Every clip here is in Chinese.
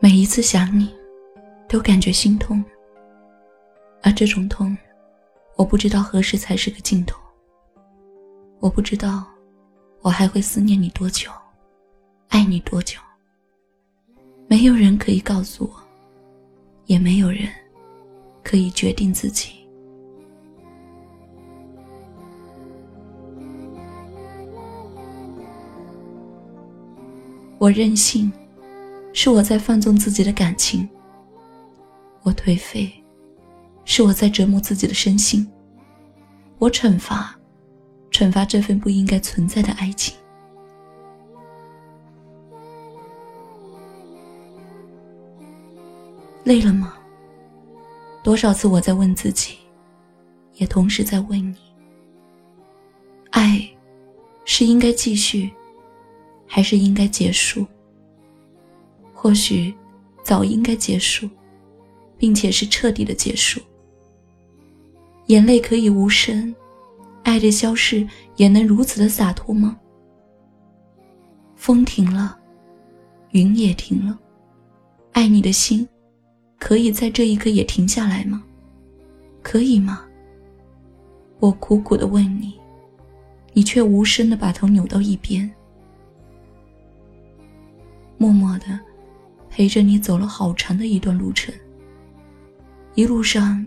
每一次想你，都感觉心痛。而这种痛，我不知道何时才是个尽头。我不知道，我还会思念你多久，爱你多久。没有人可以告诉我，也没有人可以决定自己。我任性，是我在放纵自己的感情；我颓废，是我在折磨自己的身心；我惩罚，惩罚这份不应该存在的爱情。累了吗？多少次我在问自己，也同时在问你：爱，是应该继续？还是应该结束。或许，早应该结束，并且是彻底的结束。眼泪可以无声，爱的消逝也能如此的洒脱吗？风停了，云也停了，爱你的心，可以在这一刻也停下来吗？可以吗？我苦苦的问你，你却无声的把头扭到一边。默默的陪着你走了好长的一段路程。一路上，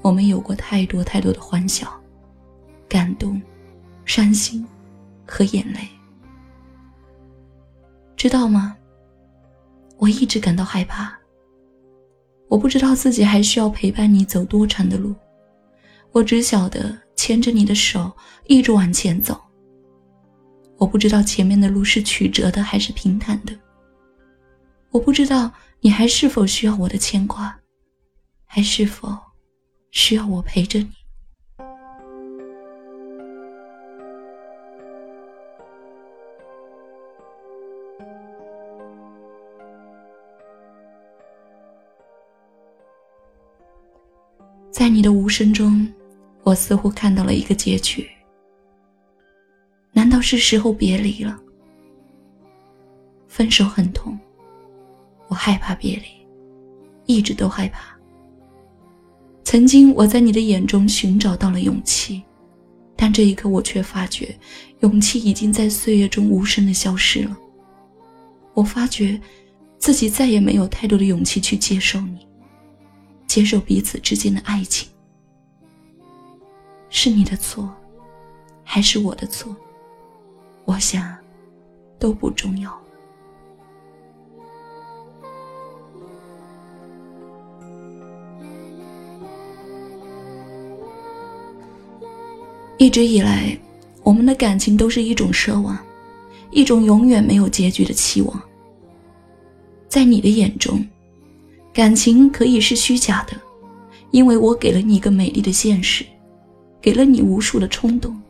我们有过太多太多的欢笑、感动、伤心和眼泪。知道吗？我一直感到害怕。我不知道自己还需要陪伴你走多长的路，我只晓得牵着你的手一直往前走。我不知道前面的路是曲折的还是平坦的。我不知道你还是否需要我的牵挂，还是否需要我陪着你？在你的无声中，我似乎看到了一个结局。难道是时候别离了？分手很痛。我害怕别离，一直都害怕。曾经我在你的眼中寻找到了勇气，但这一刻我却发觉，勇气已经在岁月中无声的消失了。我发觉，自己再也没有太多的勇气去接受你，接受彼此之间的爱情。是你的错，还是我的错？我想，都不重要。一直以来，我们的感情都是一种奢望，一种永远没有结局的期望。在你的眼中，感情可以是虚假的，因为我给了你一个美丽的现实，给了你无数的冲动，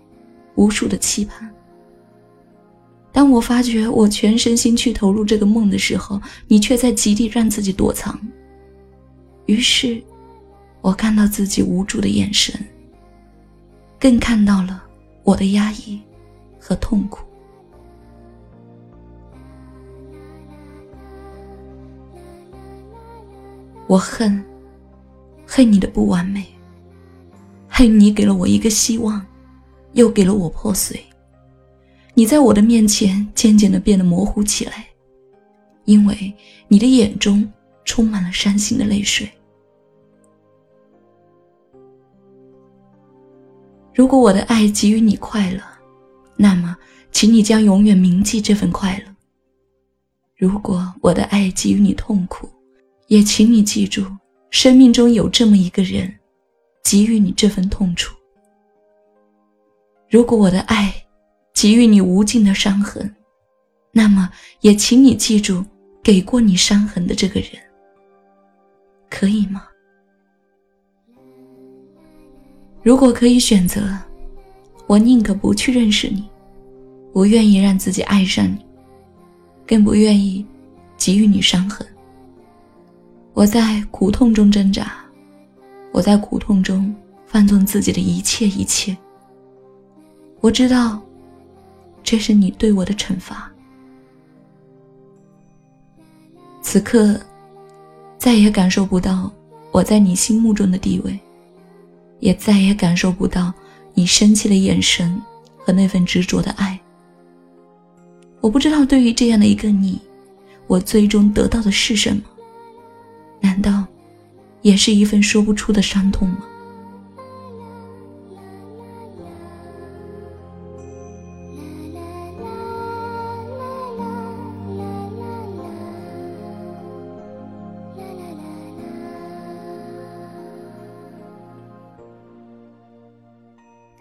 无数的期盼。当我发觉我全身心去投入这个梦的时候，你却在极力让自己躲藏。于是，我看到自己无助的眼神。更看到了我的压抑和痛苦。我恨，恨你的不完美，恨你给了我一个希望，又给了我破碎。你在我的面前渐渐的变得模糊起来，因为你的眼中充满了伤心的泪水。如果我的爱给予你快乐，那么，请你将永远铭记这份快乐。如果我的爱给予你痛苦，也请你记住，生命中有这么一个人，给予你这份痛楚。如果我的爱给予你无尽的伤痕，那么，也请你记住，给过你伤痕的这个人，可以吗？如果可以选择，我宁可不去认识你，不愿意让自己爱上你，更不愿意给予你伤痕。我在苦痛中挣扎，我在苦痛中放纵自己的一切一切。我知道，这是你对我的惩罚。此刻，再也感受不到我在你心目中的地位，也再也感受不到你生气的眼神和那份执着的爱。我不知道对于这样的一个你，我最终得到的是什么？难道也是一份说不出的伤痛吗？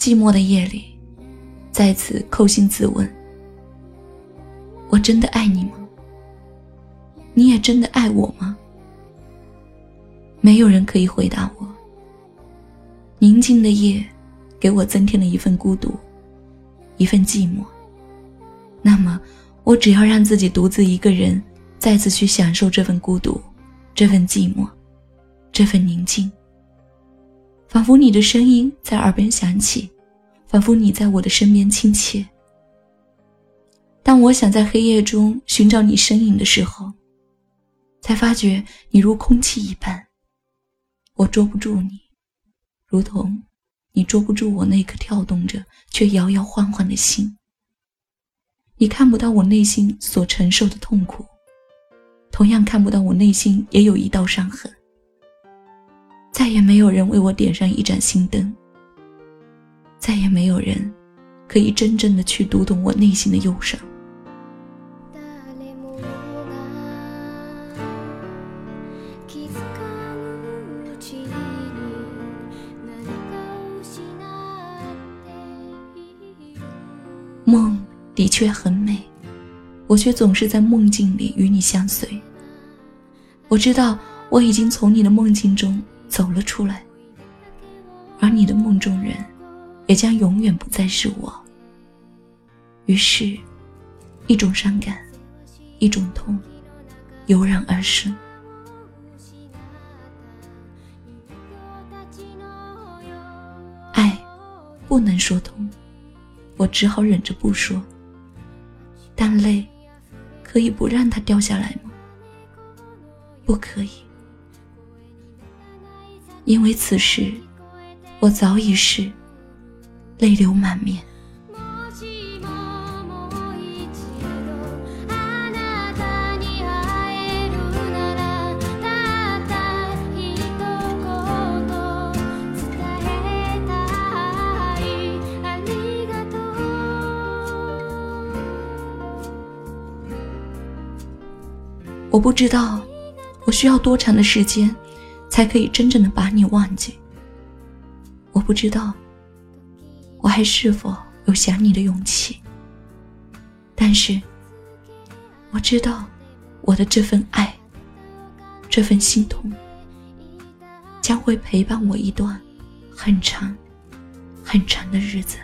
寂寞的夜里，再次叩心自问：我真的爱你吗？你也真的爱我吗？没有人可以回答我。宁静的夜，给我增添了一份孤独，一份寂寞。那么，我只要让自己独自一个人，再次去享受这份孤独，这份寂寞，这份宁静。仿佛你的声音在耳边响起，仿佛你在我的身边亲切。当我想在黑夜中寻找你身影的时候，才发觉你如空气一般。我捉不住你，如同你捉不住我那颗跳动着却摇摇晃晃的心。你看不到我内心所承受的痛苦，同样看不到我内心也有一道伤痕。再也没有人为我点上一盏心灯。再也没有人，可以真正的去读懂我内心的忧伤。梦的确很美，我却总是在梦境里与你相随。我知道我已经从你的梦境中。走了出来，而你的梦中人，也将永远不再是我。于是，一种伤感，一种痛，油然而生。爱，不能说通，我只好忍着不说。但泪，可以不让它掉下来吗？不可以。因为此时，我早已是泪流满面。我不知道，我需要多长的时间。才可以真正的把你忘记。我不知道，我还是否有想你的勇气。但是，我知道，我的这份爱，这份心痛，将会陪伴我一段很长、很长的日子。